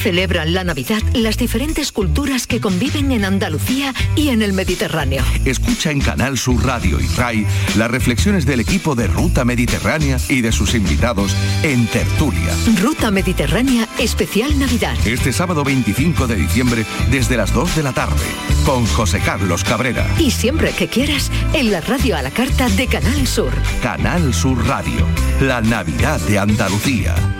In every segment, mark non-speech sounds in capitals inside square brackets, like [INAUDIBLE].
Celebran la Navidad las diferentes culturas que conviven en Andalucía y en el Mediterráneo? Escucha en Canal Sur Radio y RAI las reflexiones del equipo de Ruta Mediterránea y de sus invitados en Tertulia. Ruta Mediterránea Especial Navidad. Este sábado 25 de diciembre desde las 2 de la tarde con José Carlos Cabrera. Y siempre que quieras en la radio a la carta de Canal Sur. Canal Sur Radio, la Navidad de Andalucía.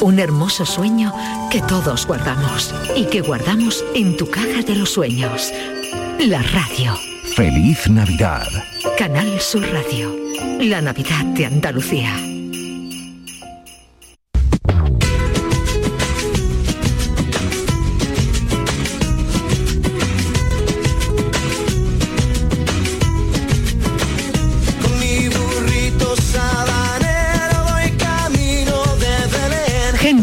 Un hermoso sueño que todos guardamos y que guardamos en tu caja de los sueños. La radio. Feliz Navidad. Canal Sur Radio. La Navidad de Andalucía.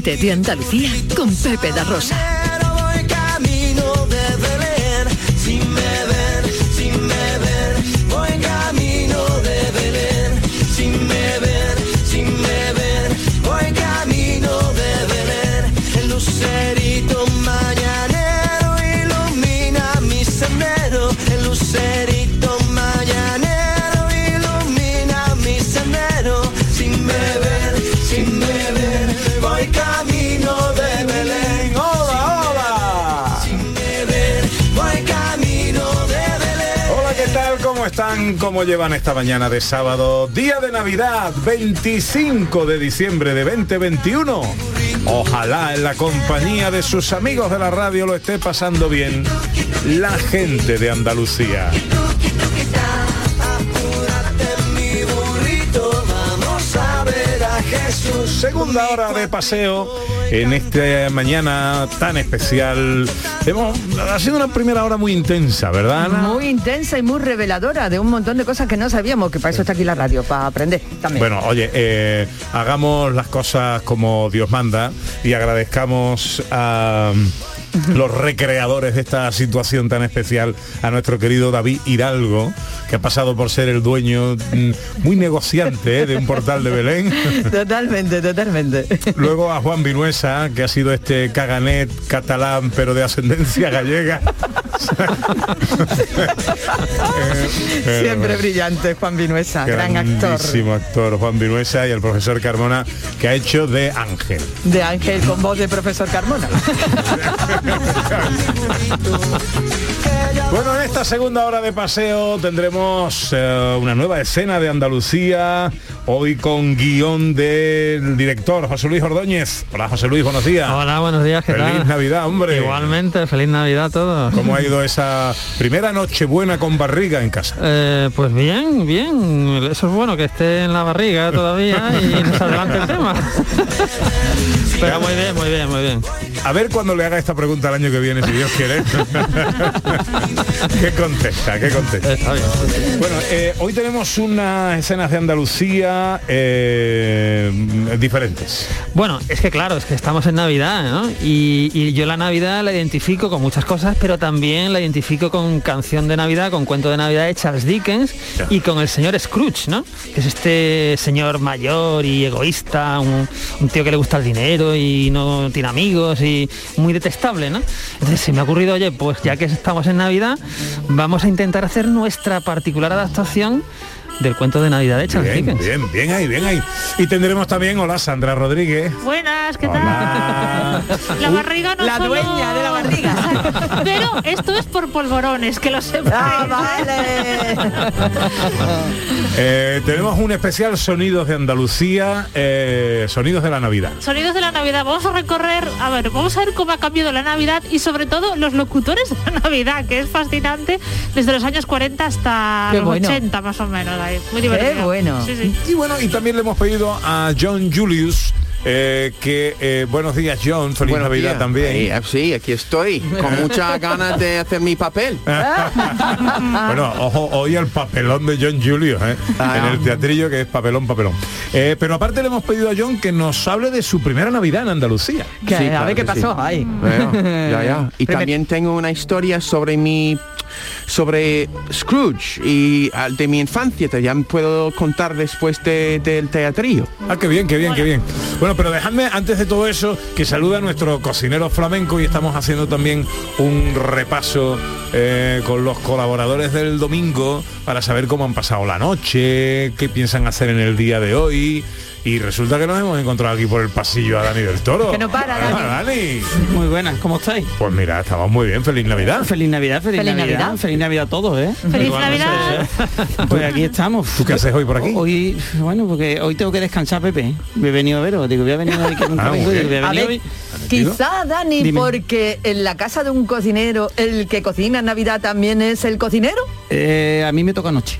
Gente de Andalucía con Pepe da Rosa. ¿Cómo llevan esta mañana de sábado? Día de Navidad, 25 de diciembre de 2021. Ojalá en la compañía de sus amigos de la radio lo esté pasando bien la gente de Andalucía. Segunda hora de paseo en esta mañana tan especial. Hemos, ha sido una primera hora muy intensa, ¿verdad? Ana? Muy intensa y muy reveladora de un montón de cosas que no sabíamos, que para eso está aquí la radio, para aprender también. Bueno, oye, eh, hagamos las cosas como Dios manda y agradezcamos a los recreadores de esta situación tan especial a nuestro querido David Hidalgo, que ha pasado por ser el dueño mm, muy negociante eh, de un portal de Belén. [LAUGHS] Totalmente, totalmente. Luego a Juan Vinuesa, que ha sido este caganet catalán, pero de ascendencia gallega. Eh, Siempre brillante, Juan Vinuesa, gran actor. Grandísimo actor Juan Vinuesa y el profesor Carmona que ha hecho de Ángel. De Ángel con voz de profesor Carmona. [LAUGHS] Bueno, en esta segunda hora de paseo tendremos eh, una nueva escena de Andalucía, hoy con guion del director José Luis Ordóñez. Hola José Luis, buenos días. Hola, buenos días, ¿qué Feliz tal? Navidad, hombre. Igualmente, feliz Navidad a todos. ¿Cómo ha ido esa primera noche buena con barriga en casa? Eh, pues bien, bien. Eso es bueno que esté en la barriga todavía y nos adelante el tema. [LAUGHS] Pero muy bien, muy bien, muy bien. A ver cuando le haga esta pregunta el año que viene, si Dios quiere. [LAUGHS] ¿Qué contesta? ¿Qué contesta? Está bien. Bueno, eh, hoy tenemos unas escenas de Andalucía eh, diferentes. Bueno, es que claro, es que estamos en Navidad, ¿no? Y, y yo la Navidad la identifico con muchas cosas, pero también la identifico con canción de Navidad, con cuento de Navidad de Charles Dickens Ya. y con el señor Scrooge, ¿no? Que es este señor mayor y egoísta, un, un tío que le gusta el dinero y no tiene amigos y muy detestable, ¿no? Entonces se me ha ocurrido, oye, pues ya que estamos en Navidad, vamos a intentar hacer nuestra particular adaptación del cuento de Navidad de Charles Bien, Dickens. bien, bien ahí, bien ahí. Y tendremos también, hola Sandra Rodríguez. Buenas, ¿qué Hola. tal? La barriga no La solo- dueña de la barriga. [LAUGHS] Pero esto es por polvorones, que lo sepa. Ah, vale. [LAUGHS] Eh, tenemos un especial Sonidos de Andalucía, eh, Sonidos de la Navidad. Sonidos de la Navidad. Vamos a recorrer, a ver, vamos a ver cómo ha cambiado la Navidad y sobre todo los locutores de la Navidad, que es fascinante desde los años 40 hasta Qué los bueno. 80 más o menos. ahí. Muy divertido. bueno. Sí, sí. Y bueno, y también le hemos pedido a John Julius eh, que eh, buenos días John, feliz Buenos Navidad días. también. Eh, sí, aquí estoy, con muchas [LAUGHS] ganas de hacer mi papel. [LAUGHS] bueno, ojo, hoy el papelón de John Julio, ¿eh? Ah. en el teatrillo que es papelón, papelón. Eh, pero aparte le hemos pedido a John que nos hable de su primera Navidad en Andalucía. Sí, a ver qué sí. pasó. Bueno, ya, ya. Y [LAUGHS] Primer- también tengo una historia sobre mi sobre Scrooge y ah, de mi infancia. Te ya puedo contar después de- del teatrillo. Ah, qué bien, qué bien, qué bien. Bueno, pero dejadme antes de todo eso que saluda a nuestro cocinero flamenco y estamos haciendo también un repaso eh, con los colaboradores del domingo para saber cómo han pasado la noche, qué piensan hacer en el día de hoy. Y resulta que nos hemos encontrado aquí por el pasillo a Dani del Toro. Que no para, Ah, Dani. Dani. Muy buenas, ¿cómo estáis? Pues mira, estamos muy bien, feliz Navidad. Feliz Navidad, feliz, Feliz Navidad, Navidad. feliz Navidad a todos, ¿eh? Feliz Navidad. Pues aquí estamos. ¿Tú qué haces hoy por aquí? Hoy, bueno, porque hoy tengo que descansar, Pepe. Me he venido a veros, digo, voy a venir hoy que [LAUGHS] nunca Ah, vengo, digo, voy a venir hoy. quizá Dani, Dime. porque en la casa de un cocinero, el que cocina en Navidad también es el cocinero. Eh, a mí me toca anoche.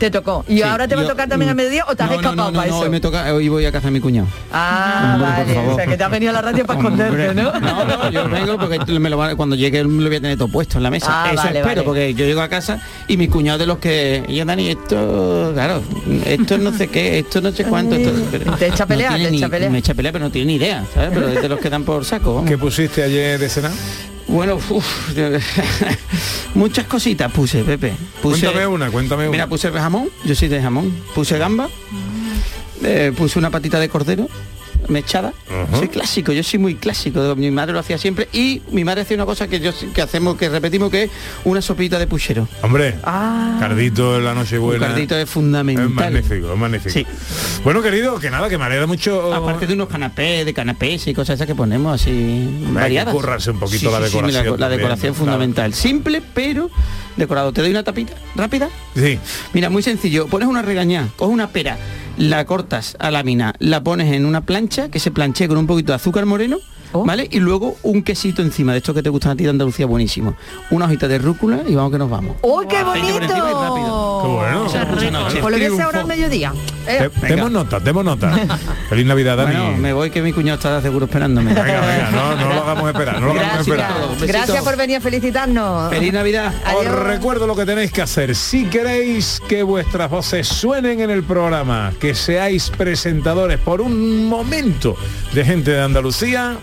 Te tocó. ¿Y Sí, ahora te va a tocar también a mediodía o te has no, no, escapado no, no, para no, eso? hoy me toca, hoy voy a casa de mi cuñado. Ah, vale. O sea, que te has venido a la radio para esconderte, ¿no? No, no, yo vengo porque me lo va- cuando llegue me lo voy a tener todo puesto en la mesa. Ah, Eso vale, espero, vale. porque yo llego a casa y mi cuñado de los que. Y yo, Dani, esto, claro, esto no sé qué, esto no sé cuánto. Esto, pero Te echa a pelear, tiene te echa a pelear. Me echa a pelear, pero no tiene ni idea, ¿sabes? Pero es de los que dan por saco. vamos. ¿Qué pusiste ayer de cenar? Bueno, uf, [LAUGHS] muchas cositas puse, Pepe. Puse, Cuéntame una, cuéntame una. Mira, puse jamón, yo soy de jamón. Puse gamba, eh, puse una patita de cordero mechada. Ajá. Soy clásico, yo soy muy clásico. Mi madre lo hacía siempre y mi madre hacía una cosa que yo que hacemos, que repetimos, que es una sopita de puchero. Hombre, Ah. cardito en la Un Nochebuena. cardito es Es fundamental. magnífico, es magnífico. Sí. Bueno, querido, que nada, que me alegra mucho. Aparte de unos canapés, de canapés y cosas esas que ponemos así variadas. currarse un poquito la la, decoración la también, decoración fundamental. Simple, pero decorado. Te doy una tapita rápida. Sí. Mira, muy sencillo. Pones una regañá, coges una pera, la cortas a lámina, la pones en una plancha que se planche con un poquito de azúcar moreno, Oh. ¿vale? Y luego un quesito encima, de estos que te gustan a ti de Andalucía, buenísimo. Una hojita de rúcula y vamos que nos vamos. ¡Oh, qué por rápido. Qué bueno. Noche. Pues lo voy a hacer ahora al mediodía. Eh. Demos nota, demos nota. [LAUGHS] Feliz Navidad, Dani. Bueno, me voy que mi cuñado está seguro esperándome. Venga, venga, no, no lo hagamos esperar, no lo hagamos Gracias. esperar. Besito. Gracias por venir a felicitarnos. ¡Feliz Navidad! Os recuerdo lo que tenéis que hacer. Si queréis que vuestras voces suenen en el programa, que seáis presentadores por un momento de gente de Andalucía,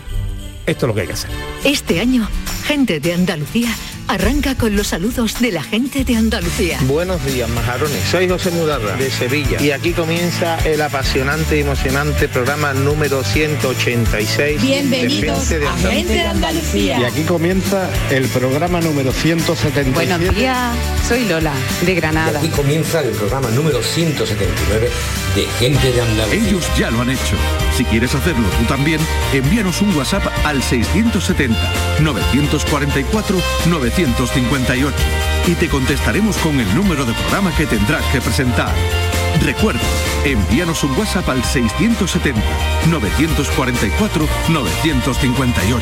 esto es lo que hay que hacer. Este año, gente de Andalucía arranca con los saludos de la gente de Andalucía. Buenos días, majarones. Soy José Mudarra, de Sevilla. Y aquí comienza el apasionante y emocionante programa número 186. Bienvenidos de Gente de a. Gente de Andalucía. Y aquí comienza el programa número 177. Buenos días, soy Lola, de Granada. Aquí comienza el programa número 179 de Gente de Andalucía. Ellos ya lo han hecho. Si quieres hacerlo tú también, envíanos un WhatsApp al 670-944-958 y te contestaremos con el número de programa que tendrás que presentar. Recuerda, envíanos un WhatsApp al 670-944-958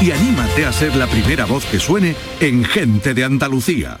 y anímate a ser la primera voz que suene en Gente de Andalucía.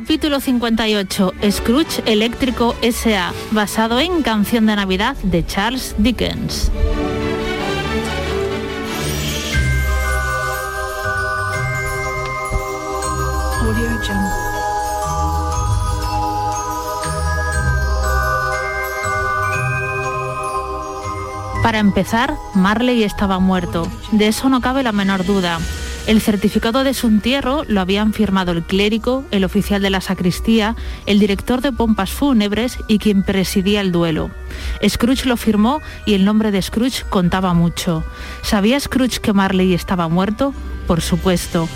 Capítulo 58, Scrooge Eléctrico S.A., basado en Canción de Navidad de Charles Dickens. Para empezar, Marley estaba muerto. De eso no cabe la menor duda. El certificado de su entierro lo habían firmado el clérigo, el oficial de la sacristía, el director de pompas fúnebres y quien presidía el duelo. Scrooge lo firmó y el nombre de Scrooge contaba mucho. ¿Sabía Scrooge que Marley estaba muerto? Por supuesto.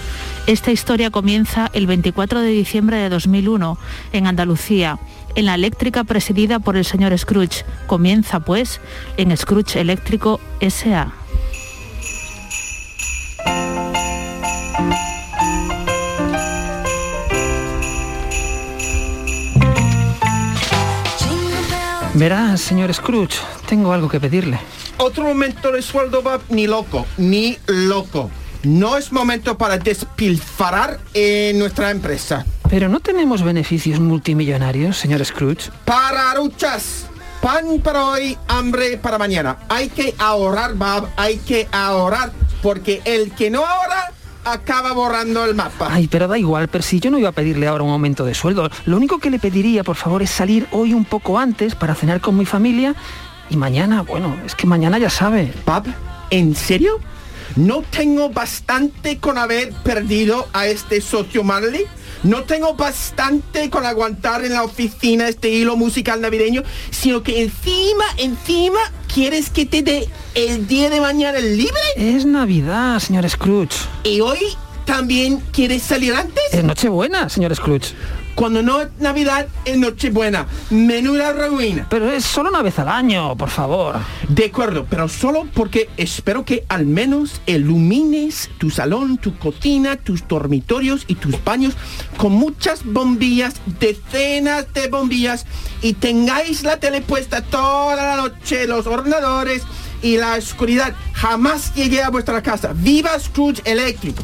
Esta historia comienza el 24 de diciembre de 2001 en Andalucía, en la eléctrica presidida por el señor Scrooge. Comienza pues en Scrooge Eléctrico SA. Verá, señor Scrooge, tengo algo que pedirle. Otro momento de sueldo, Bob, ni loco, ni loco. No es momento para despilfarrar en nuestra empresa. Pero no tenemos beneficios multimillonarios, señor Scrooge. Pararuchas. Pan para hoy, hambre para mañana. Hay que ahorrar, Bob, hay que ahorrar. Porque el que no ahorra acaba borrando el mapa. Ay, pero da igual, Percy, yo no iba a pedirle ahora un aumento de sueldo. Lo único que le pediría, por favor, es salir hoy un poco antes para cenar con mi familia. Y mañana, bueno, es que mañana ya sabe. Bob, ¿en serio? ¿No tengo bastante con haber perdido a este socio Marley? ¿No tengo bastante con aguantar en la oficina este hilo musical navideño? Sino que encima, encima, ¿quieres que te dé el día de mañana libre? Es Navidad, señor Scrooge. ¿Y hoy también quieres salir antes? Es Nochebuena, señor Scrooge. Cuando no es Navidad, es Nochebuena. Menuda ruina. Pero es solo una vez al año, por favor. De acuerdo, pero solo porque espero que al menos ilumines tu salón, tu cocina, tus dormitorios y tus baños con muchas bombillas, decenas de bombillas y tengáis la tele puesta toda la noche, los ordenadores y la oscuridad. Jamás llegué a vuestra casa. ¡Viva Scrooge eléctrico!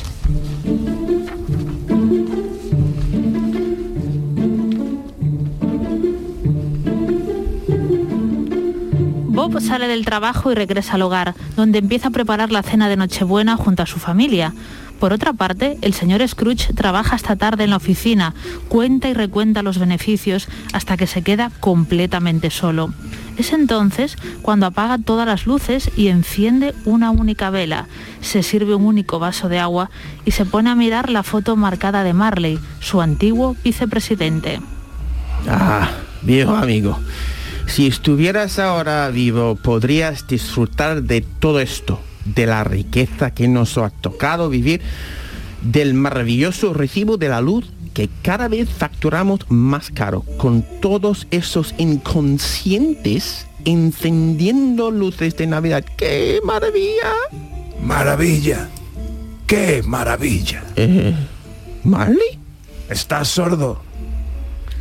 Bob sale del trabajo y regresa al hogar, donde empieza a preparar la cena de Nochebuena junto a su familia. Por otra parte, el señor Scrooge trabaja hasta tarde en la oficina, cuenta y recuenta los beneficios hasta que se queda completamente solo. Es entonces cuando apaga todas las luces y enciende una única vela, se sirve un único vaso de agua y se pone a mirar la foto marcada de Marley, su antiguo vicepresidente. Ah, viejo amigo. Si estuvieras ahora vivo, podrías disfrutar de todo esto, de la riqueza que nos ha tocado vivir, del maravilloso recibo de la luz que cada vez facturamos más caro, con todos esos inconscientes encendiendo luces de Navidad. ¡Qué maravilla! Maravilla. ¡Qué maravilla! Eh, ¿Marley? ¿Estás sordo?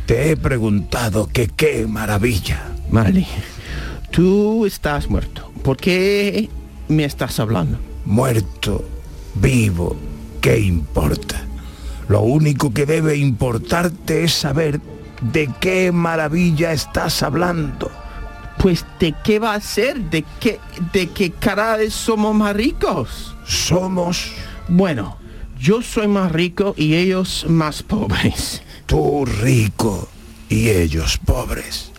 Te he preguntado que qué maravilla. Marley, tú estás muerto. ¿Por qué me estás hablando? Muerto, vivo, ¿qué importa? Lo único que debe importarte es saber de qué maravilla estás hablando. Pues de qué va a ser, de qué, de qué cara somos más ricos. Somos. Bueno, yo soy más rico y ellos más pobres. Tú rico y ellos pobres.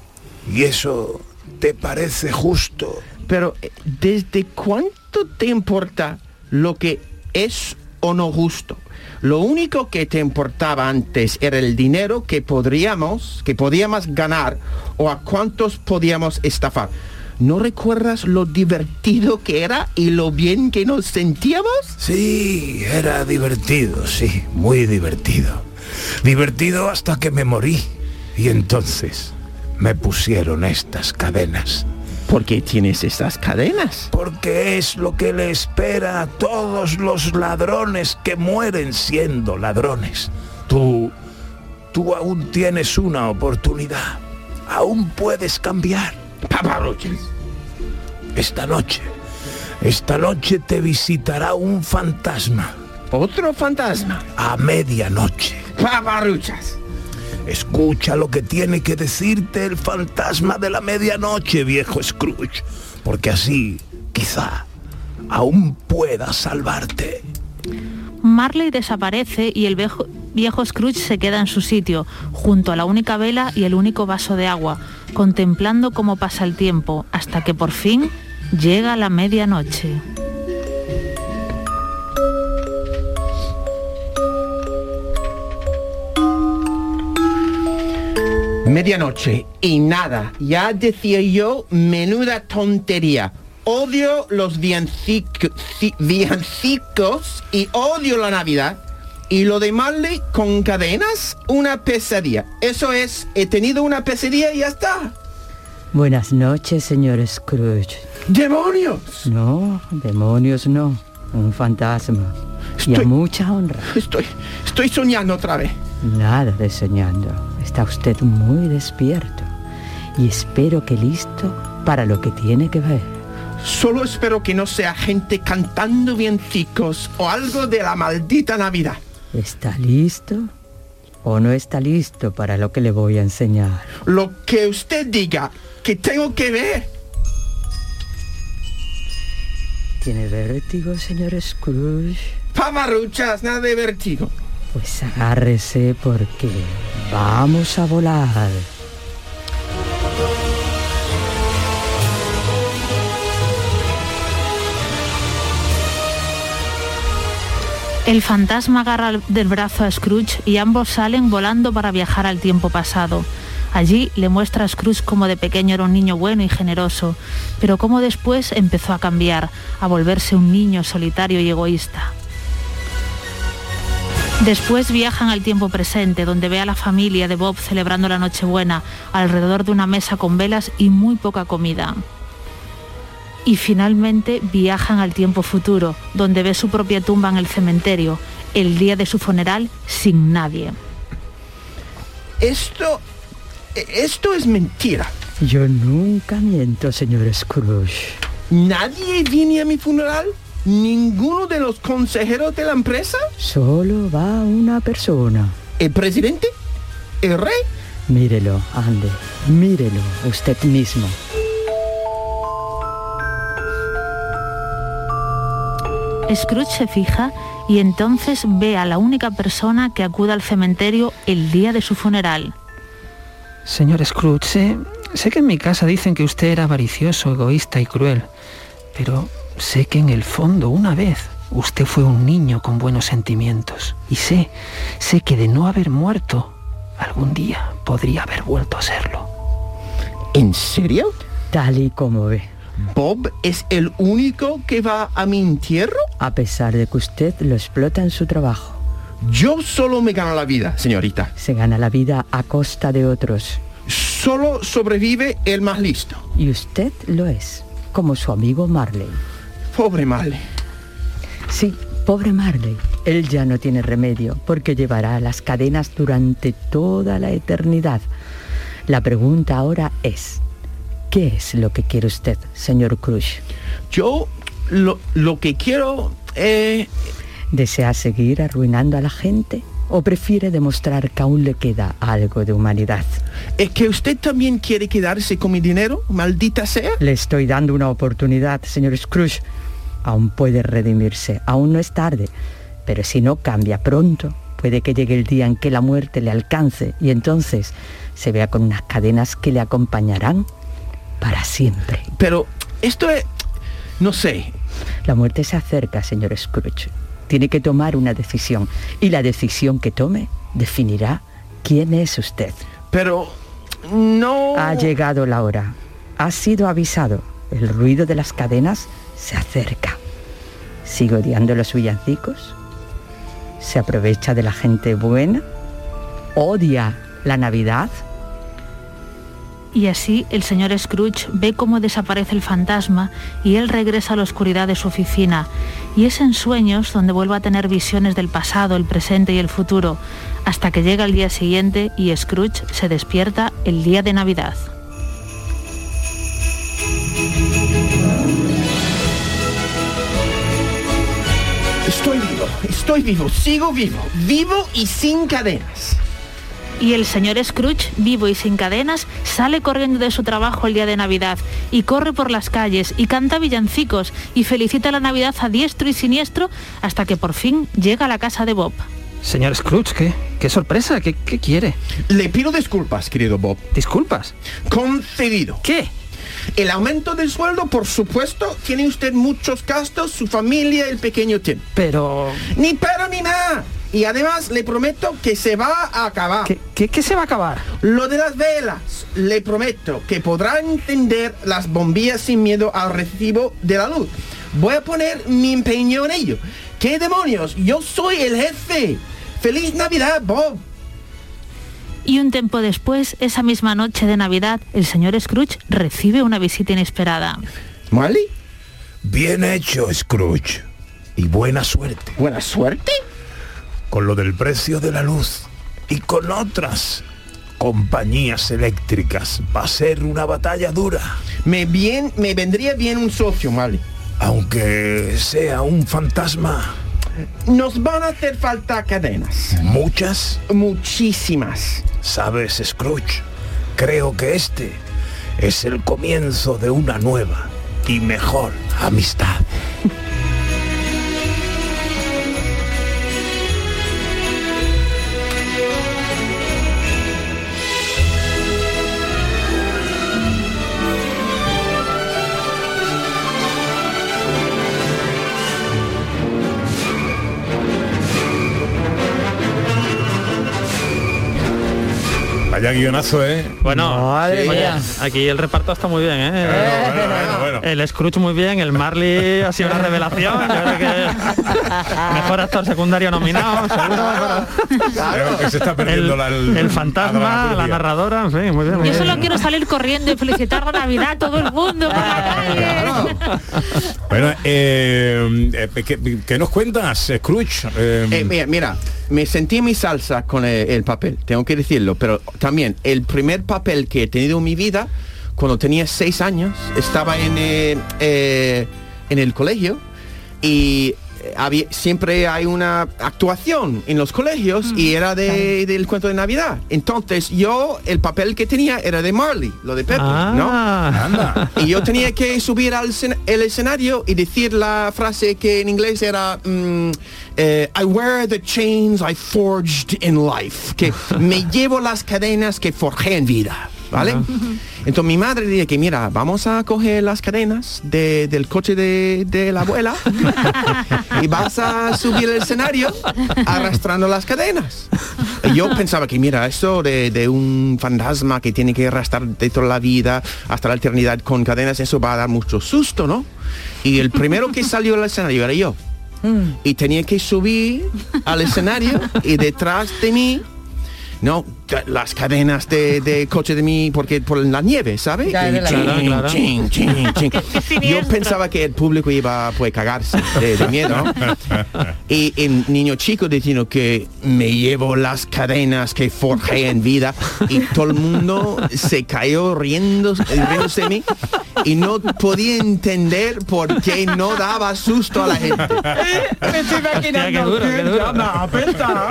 ¿Y eso te parece justo? Pero eh, ¿desde cuánto te importa lo que es o no justo? Lo único que te importaba antes era el dinero que podríamos, que podíamos ganar o a cuántos podíamos estafar. ¿No recuerdas lo divertido que era y lo bien que nos sentíamos? Sí, era divertido, sí, muy divertido. Divertido hasta que me morí. Y entonces me pusieron estas cadenas. ¿Por qué tienes estas cadenas? Porque es lo que le espera a todos los ladrones que mueren siendo ladrones. Tú, tú aún tienes una oportunidad. Aún puedes cambiar. Paparruchas. Esta noche, esta noche te visitará un fantasma. ¿Otro fantasma? A medianoche. Paparruchas. Escucha lo que tiene que decirte el fantasma de la medianoche, viejo Scrooge, porque así, quizá, aún pueda salvarte. Marley desaparece y el viejo, viejo Scrooge se queda en su sitio, junto a la única vela y el único vaso de agua, contemplando cómo pasa el tiempo, hasta que por fin llega la medianoche. Medianoche y nada. Ya decía yo, menuda tontería. Odio los villancico- ci- villancicos y odio la Navidad. Y lo de Marley con cadenas, una pesadilla. Eso es, he tenido una pesadilla y ya está. Buenas noches, señor Scrooge. ¡Demonios! No, demonios no. Un fantasma. Y a Estoy- mucha honra. Estoy, estoy soñando otra vez. Nada de soñando. Está usted muy despierto. Y espero que listo para lo que tiene que ver. Solo espero que no sea gente cantando villancicos o algo de la maldita Navidad. ¿Está listo? ¿O no está listo para lo que le voy a enseñar? Lo que usted diga que tengo que ver. ¿Tiene vértigo, señor Scrooge? Pamarruchas, nada de vértigo. Pues agárrese porque vamos a volar. El fantasma agarra del brazo a Scrooge y ambos salen volando para viajar al tiempo pasado. Allí le muestra a Scrooge cómo de pequeño era un niño bueno y generoso, pero cómo después empezó a cambiar, a volverse un niño solitario y egoísta. Después viajan al tiempo presente, donde ve a la familia de Bob celebrando la Nochebuena alrededor de una mesa con velas y muy poca comida. Y finalmente viajan al tiempo futuro, donde ve su propia tumba en el cementerio, el día de su funeral, sin nadie. Esto... Esto es mentira. Yo nunca miento, señor Scrooge. ¿Nadie viene a mi funeral? ¿Ninguno de los consejeros de la empresa? Solo va una persona. ¿El presidente? ¿El rey? Mírelo, ande, mírelo usted mismo. Scrooge se fija y entonces ve a la única persona que acude al cementerio el día de su funeral. Señor Scrooge, sé, sé que en mi casa dicen que usted era avaricioso, egoísta y cruel, pero sé que en el fondo una vez usted fue un niño con buenos sentimientos y sé, sé que de no haber muerto, algún día podría haber vuelto a serlo. ¿En serio? Tal y como ve. ¿Bob es el único que va a mi entierro? A pesar de que usted lo explota en su trabajo. Yo solo me gano la vida, señorita. Se gana la vida a costa de otros. Solo sobrevive el más listo. Y usted lo es, como su amigo Marley. Pobre Marley. Sí, pobre Marley. Él ya no tiene remedio porque llevará las cadenas durante toda la eternidad. La pregunta ahora es, ¿qué es lo que quiere usted, señor Cruz? Yo lo, lo que quiero... Eh... ¿Desea seguir arruinando a la gente? ¿O prefiere demostrar que aún le queda algo de humanidad? ¿Es que usted también quiere quedarse con mi dinero, maldita sea? Le estoy dando una oportunidad, señor Scrooge. Aún puede redimirse, aún no es tarde. Pero si no cambia pronto, puede que llegue el día en que la muerte le alcance y entonces se vea con unas cadenas que le acompañarán para siempre. Pero esto es... no sé. La muerte se acerca, señor Scrooge. Tiene que tomar una decisión y la decisión que tome definirá quién es usted. Pero no... Ha llegado la hora. Ha sido avisado. El ruido de las cadenas se acerca. ¿Sigue odiando los villancicos? ¿Se aprovecha de la gente buena? ¿Odia la Navidad? Y así el señor Scrooge ve cómo desaparece el fantasma y él regresa a la oscuridad de su oficina. Y es en sueños donde vuelve a tener visiones del pasado, el presente y el futuro, hasta que llega el día siguiente y Scrooge se despierta el día de Navidad. Estoy vivo, estoy vivo, sigo vivo, vivo y sin cadenas. Y el señor Scrooge, vivo y sin cadenas, sale corriendo de su trabajo el día de Navidad y corre por las calles y canta villancicos y felicita la Navidad a diestro y siniestro hasta que por fin llega a la casa de Bob. Señor Scrooge, ¿qué, qué sorpresa? ¿Qué, ¿Qué quiere? Le pido disculpas, querido Bob. ¿Disculpas? Concedido. ¿Qué? El aumento del sueldo, por supuesto, tiene usted muchos gastos, su familia, el pequeño Tim. Pero... Ni pero ni nada. Y además le prometo que se va a acabar. ¿Qué, qué, qué se va a acabar? Lo de las velas. Le prometo que podrá encender las bombillas sin miedo al recibo de la luz. Voy a poner mi empeño en ello. ¿Qué demonios? Yo soy el jefe. ¡Feliz Navidad, Bob! Y un tiempo después, esa misma noche de Navidad, el señor Scrooge recibe una visita inesperada. ¿Molly? Bien hecho, Scrooge. Y buena suerte. ¿Buena suerte? Con lo del precio de la luz y con otras compañías eléctricas va a ser una batalla dura. Me, bien, me vendría bien un socio, Molly. Aunque sea un fantasma. Nos van a hacer falta cadenas. ¿Muchas? Muchísimas. ¿Sabes, Scrooge? Creo que este es el comienzo de una nueva y mejor amistad. Vaya guionazo, ¿eh? Bueno, Madre sí, mía. aquí el reparto está muy bien, ¿eh? Bueno, bueno, bueno, bueno. El Scrooge muy bien, el Marley ha sido una revelación. Yo creo que [LAUGHS] mejor actor secundario nominado, seguro. Creo que se está perdiendo El, la, el- el fantasma, la narradora, en fin, muy bien. muy Yo bien. solo quiero salir corriendo y felicitar la Navidad a todo el mundo por la calle. Bueno, eh, eh, ¿qué, qué nos cuentas, Scrooge? Eh, Eh, mira, mira, me sentí en mi salsa con el, el papel, tengo que decirlo, pero también el primer papel que he tenido en mi vida, cuando tenía seis años, estaba en, eh, eh, en el colegio y eh, había, siempre hay una actuación en los colegios y era de, del cuento de Navidad. Entonces yo, el papel que tenía era de Marley, lo de Pepe, ¿no? Ah. anda. Y yo tenía que subir al el escenario y decir la frase que en inglés era mm, eh, I wear the chains I forged in life. Que [LAUGHS] me llevo las cadenas que forjé en vida. ¿Vale? Entonces mi madre dice que mira, vamos a coger las cadenas de- del coche de, de la abuela y vas a subir el escenario arrastrando las cadenas. Y yo pensaba que mira, esto de, de un fantasma que tiene que arrastrar de toda la vida hasta la eternidad con cadenas, eso va a dar mucho susto, ¿no? Y el primero que salió al escenario era yo. Y tenía que subir al escenario y detrás de mí no, las cadenas de, de coche de mí, porque por la nieve, ¿sabes? Ya, Y de la chin, nieve. Claro, chin, chin, [LAUGHS] chin. Yo pensaba que el público iba a pues, cagarse de, de miedo. [LAUGHS] y el niño chico diciendo que me llevo las cadenas que forjé en vida y todo el mundo se cayó riendo, riéndose de mí y no podía entender por qué no daba susto a la gente. [LAUGHS] Me estoy imaginando. Hostia, qué duro, qué duro. llama, apesta.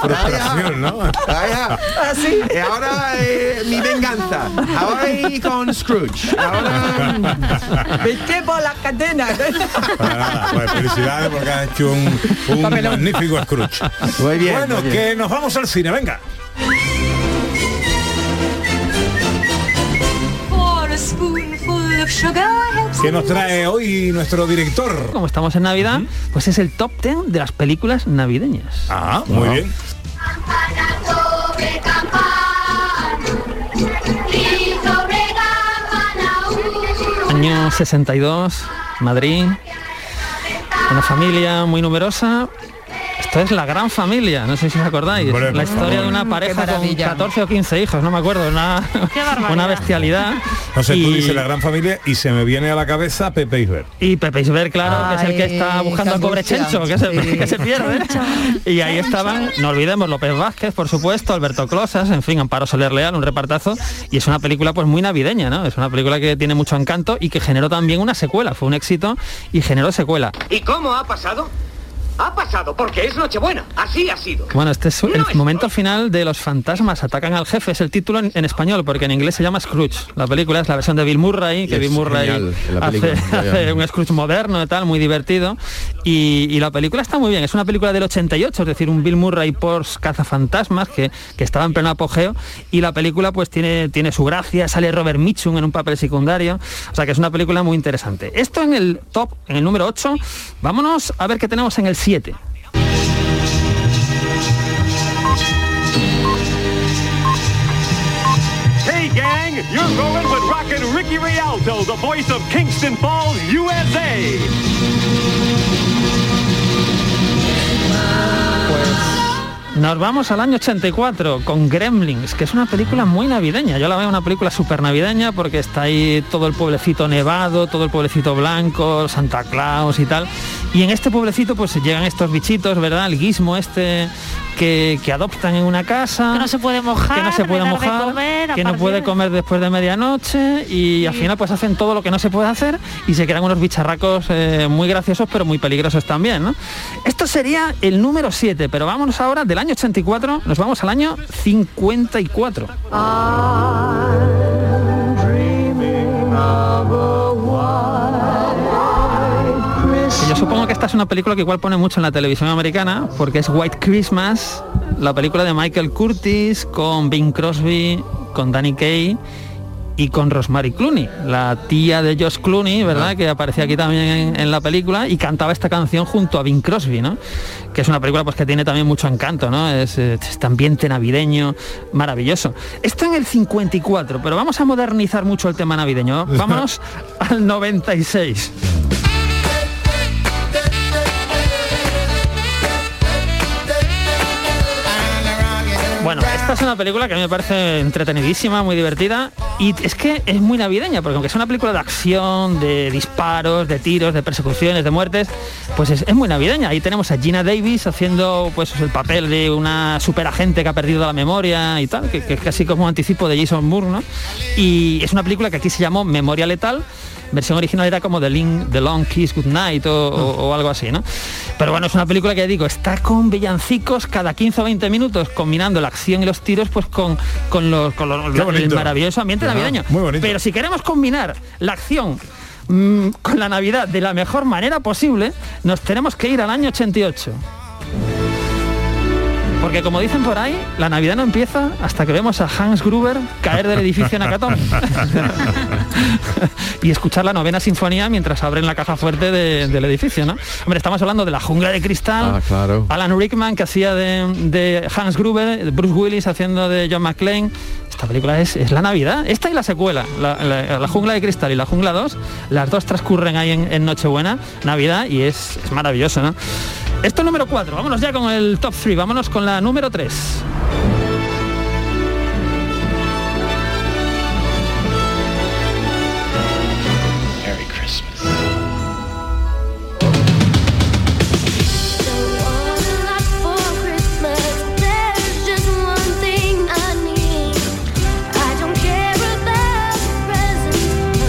frustración, ¿no? Así. Y ahora eh, mi venganza. Ahora y con Scrooge. Ahora Vete por la cadena. Para nada, pues felicidades porque has hecho un, magnífico Scrooge. Muy bien, Bueno, muy bien. que nos vamos al cine, venga. ¿Qué nos trae hoy nuestro director? Como estamos en Navidad, pues es el top 10 de las películas navideñas. Ah, muy bien. Año 62, Madrid. Una familia muy numerosa. Esto es la gran familia, no sé si os acordáis. La historia de una pareja con maravilla. 14 o 15 hijos, no me acuerdo, una, una bestialidad. No sé, tú Y- dices la gran familia y se me viene a la cabeza Pepe Isbert. Y Pepe Isbert, claro, que es el que está buscando pobre angustia. Chencho, que se, Sí. que se pierde. Y ahí estaban, no olvidemos, López Vázquez, por supuesto, Alberto Closas, en fin, Amparo Soler Leal, un repartazo. Y es una película pues muy navideña, ¿no? Es una película que tiene mucho encanto y que generó también una secuela. Fue un éxito y generó secuela. ¿Y cómo ha pasado? Ha pasado porque es Nochebuena. Así ha sido. Bueno, este es el No es momento final de los fantasmas atacan al jefe. Es el título en, en español, porque en inglés se llama Scrooge. La película es la versión de Bill Murray, que Bill Murray genial hace, [LAUGHS] un Scrooge moderno y tal, muy divertido. Y, y la película está muy bien. Es una película del 88, es decir, un Bill Murray por cazafantasmas que, que estaba en pleno apogeo. Y la película pues tiene, tiene su gracia. Sale Robert Mitchum en un papel secundario. O sea que es una película muy interesante. Esto en el top, en el número 8. Vámonos a ver qué tenemos en el 7. Hey gang, you're rolling with Rockin' Ricky Rialto, the voice of Kingston Falls, USA. Nos vamos al año 84 con Gremlins, que es una película muy navideña. Yo la veo una película súper navideña porque está ahí todo el pueblecito nevado, todo el pueblecito blanco, Santa Claus y tal. Y en este pueblecito pues llegan estos bichitos, ¿verdad? El guismo este que, que adoptan en una casa. Que no se puede mojar, que no se puede mojar, comer, que no puede de- comer después de medianoche y al final pues hacen todo lo que no se puede hacer y se quedan unos bicharracos eh, muy graciosos pero muy peligrosos también, ¿no? Esto sería el número 7, pero vámonos ahora del año 84, nos vamos al año 54. Que yo supongo que esta es una película que igual pone mucho en la televisión americana, porque es White Christmas, la película de Michael Curtis con Bing Crosby, con Danny Kaye y con Rosemary Clooney, la tía de Josh Clooney, ¿verdad? Que aparecía aquí también en, en la película y cantaba esta canción junto a Bing Crosby, ¿no? Que es una película pues que tiene también mucho encanto, ¿no? Es eh, este ambiente navideño maravilloso. Esto en el 54, pero vamos a modernizar mucho el tema navideño. [LAUGHS] Vámonos al 96. Esta es una película que a mí me parece entretenidísima, muy divertida y es que es muy navideña, porque aunque es una película de acción, de disparos, de tiros, de persecuciones, de muertes, pues es, muy navideña. Ahí tenemos a Gina Davis haciendo pues el papel de una superagente que ha perdido la memoria y tal, que, es casi como anticipo de Jason Moore, ¿no? Y es una película que aquí se llamó Memoria Letal, versión original era como The, Link, The Long Kiss Goodnight o, o- o algo así, ¿no? Pero bueno, es una película que digo, está con villancicos cada 15 o 20 minutos, combinando la acción y los tiros pues con, con, los, con los- el maravilloso ambiente Ajá, navideño. muy bonito. Pero si queremos combinar la acción mm, con la Navidad de la mejor manera posible, nos tenemos que ir al año 88. Porque como dicen por ahí, la Navidad no empieza hasta que vemos a Hans Gruber caer del edificio Nakatomi [LAUGHS] [LAUGHS] y escuchar la novena sinfonía mientras abren la caja fuerte de- del edificio, ¿no? Hombre, estamos hablando de la jungla de cristal, Ah, claro. Alan Rickman que hacía de, de Hans Gruber, Bruce Willis haciendo de John McClane. Esta película es, es la Navidad. Esta y la secuela, la, la- la jungla de cristal y la jungla 2, las dos transcurren ahí en, en Nochebuena, Navidad, y es, es maravilloso, ¿no? Esto es número 4, vámonos ya con el top 3, vámonos con la número 3. Merry Christmas.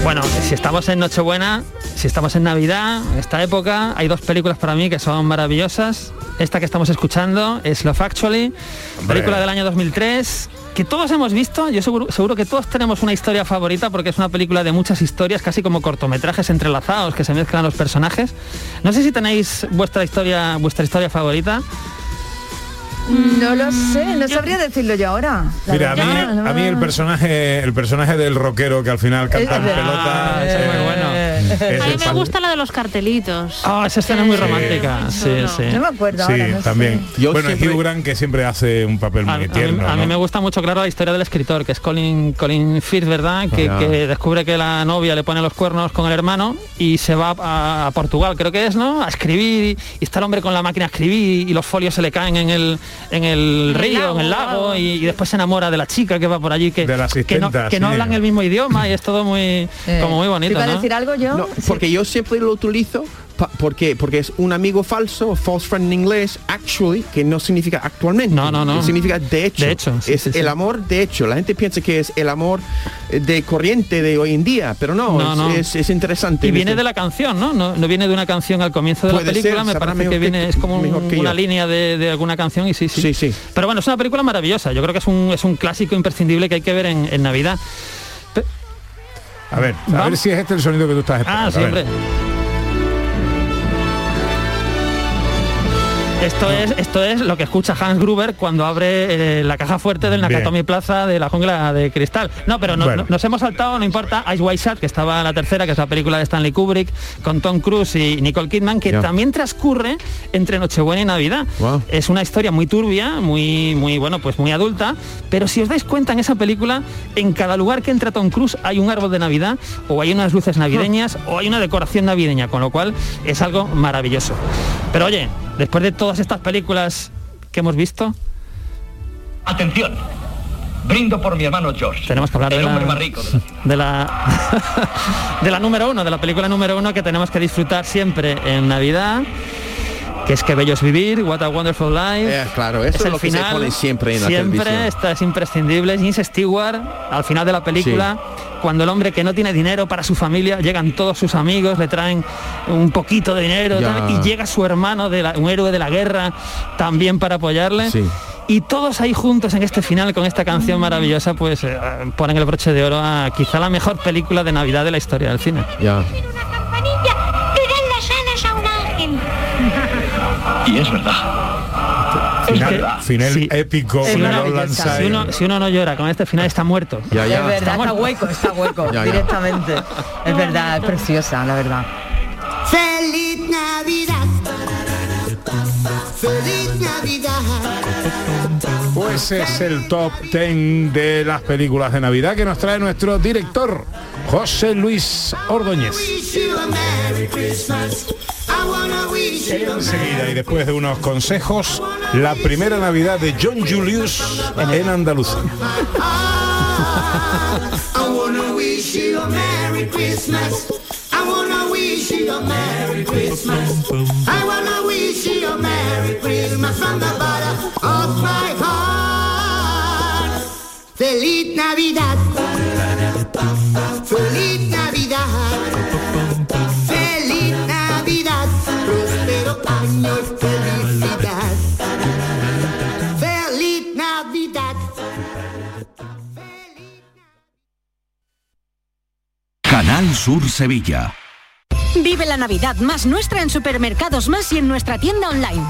Bueno, si estamos en Nochebuena, si estamos en Navidad, en esta época, hay dos películas para mí que son maravillosas. Esta que estamos escuchando es Love Actually, película del año 2003, que todos hemos visto. Yo seguro, seguro que todos tenemos una historia favorita porque es una película de muchas historias, casi como cortometrajes entrelazados que se mezclan los personajes. No sé si tenéis vuestra historia, vuestra historia favorita. No lo sé, no sabría decirlo yo ahora. la Mira, a mí, a el personaje el personaje del rockero que al final canta en pelota ese es muy bueno. Es A mí me gusta la de los cartelitos. Ah, esa escena es muy romántica. Sí, sí. No me acuerdo Sí, ahora, no sé. también. Yo bueno, siempre- Hugh Grant que siempre hace un papel A, muy a mí, tierno. a mí me gusta mucho, claro, la historia del escritor, que es Colin, Colin Firth, ¿verdad? Que, Ah. que descubre que la novia le pone los cuernos con el hermano y se va a, a Portugal, creo que es, ¿no? A escribir y está el hombre con la máquina a escribir y los folios se le caen en el, en el río, lago, en el lago, y, y después se enamora de la chica que va por allí, que, De la que no, que no sí. hablan el mismo idioma y es todo muy, como muy bonito, ¿Iba a ¿no? decir algo yo? No, porque yo siempre lo utilizo pa- porque porque es un amigo falso, false friend en inglés, actually, que no significa actualmente. No, no, no. Significa de hecho. De hecho, sí, es sí, sí. el amor de hecho. La gente piensa que es el amor de corriente de hoy en día, pero no, No, es, no. Es, es interesante. Y viene Este- de la canción, ¿no? No, no viene de una canción al comienzo de la película, ser, me parece que que- viene, es como un- mejor que una línea de, de alguna canción y sí, sí. Sí, sí. Pero bueno, es una película maravillosa, yo creo que es un, es un clásico imprescindible que hay que ver en, en Navidad. A ver, a Vamos. ver si es este el sonido que tú estás esperando. Ah, a ver. siempre. Esto es, esto es lo que escucha Hans Gruber cuando abre eh, la caja fuerte del Bien. Nakatomi Plaza de la jungla de cristal. No, pero no- Bueno. no- nos hemos saltado, no importa, Ice White Shot, que estaba en la tercera, que es la película de Stanley Kubrick, con Tom Cruise y Nicole Kidman, que también transcurre entre Nochebuena y Navidad. Wow. Es una historia muy turbia, muy, muy, bueno, pues muy adulta, pero si os dais cuenta en esa película, en cada lugar que entra Tom Cruise hay un árbol de Navidad, o hay unas luces navideñas, o hay una decoración navideña, con lo cual es algo maravilloso. Pero oye, después de todas estas películas que hemos visto? Atención. Brindo por mi hermano George. Tenemos que hablar el de hombre la, más rico de la de la [LAUGHS] de la número uno, de la película número uno que tenemos que disfrutar siempre en Navidad, que es que bello es vivir, What a Wonderful Life. Eh, claro, eso es el lo que se pone siempre en la siempre, televisión. esta es imprescindible. James Stewart, al final de la película, cuando el hombre que no tiene dinero para su familia, llegan todos sus amigos, le traen un poquito de dinero tal, y llega su hermano, de la- un héroe de la guerra, también para apoyarle. Sí. Y todos ahí juntos en este final con esta canción maravillosa, pues eh, ponen el broche de oro a quizá la mejor película de Navidad de la historia del cine. Ya. Pegan las alas a un ángel. Y es verdad. Final, final épico Si de uno, Roland si uno- si uno no llora con este final está muerto. Ya, ya. Es verdad, está muerto. hueco, está hueco, Ya, ya. directamente. Es verdad, es preciosa, la verdad. Feliz Navidad. Feliz Navidad. Pues es el top 10 de las películas de Navidad que nos trae nuestro director, José Luis Ordóñez. Enseguida y después de unos consejos, la primera Navidad de John Julius en Andalucía. [LAUGHS] I wanna wish you Sur Sevilla. Vive la Navidad más nuestra en Supermercados Más y en nuestra tienda online.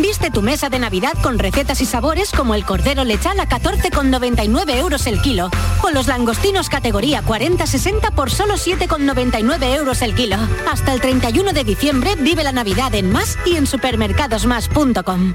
Viste tu mesa de Navidad con recetas y sabores como el cordero lechal a 14,99 euros el kilo o los langostinos categoría 40-60 por solo 7,99 euros el kilo. Hasta el 31 de diciembre vive la Navidad en Más y en supermercadosmás.com.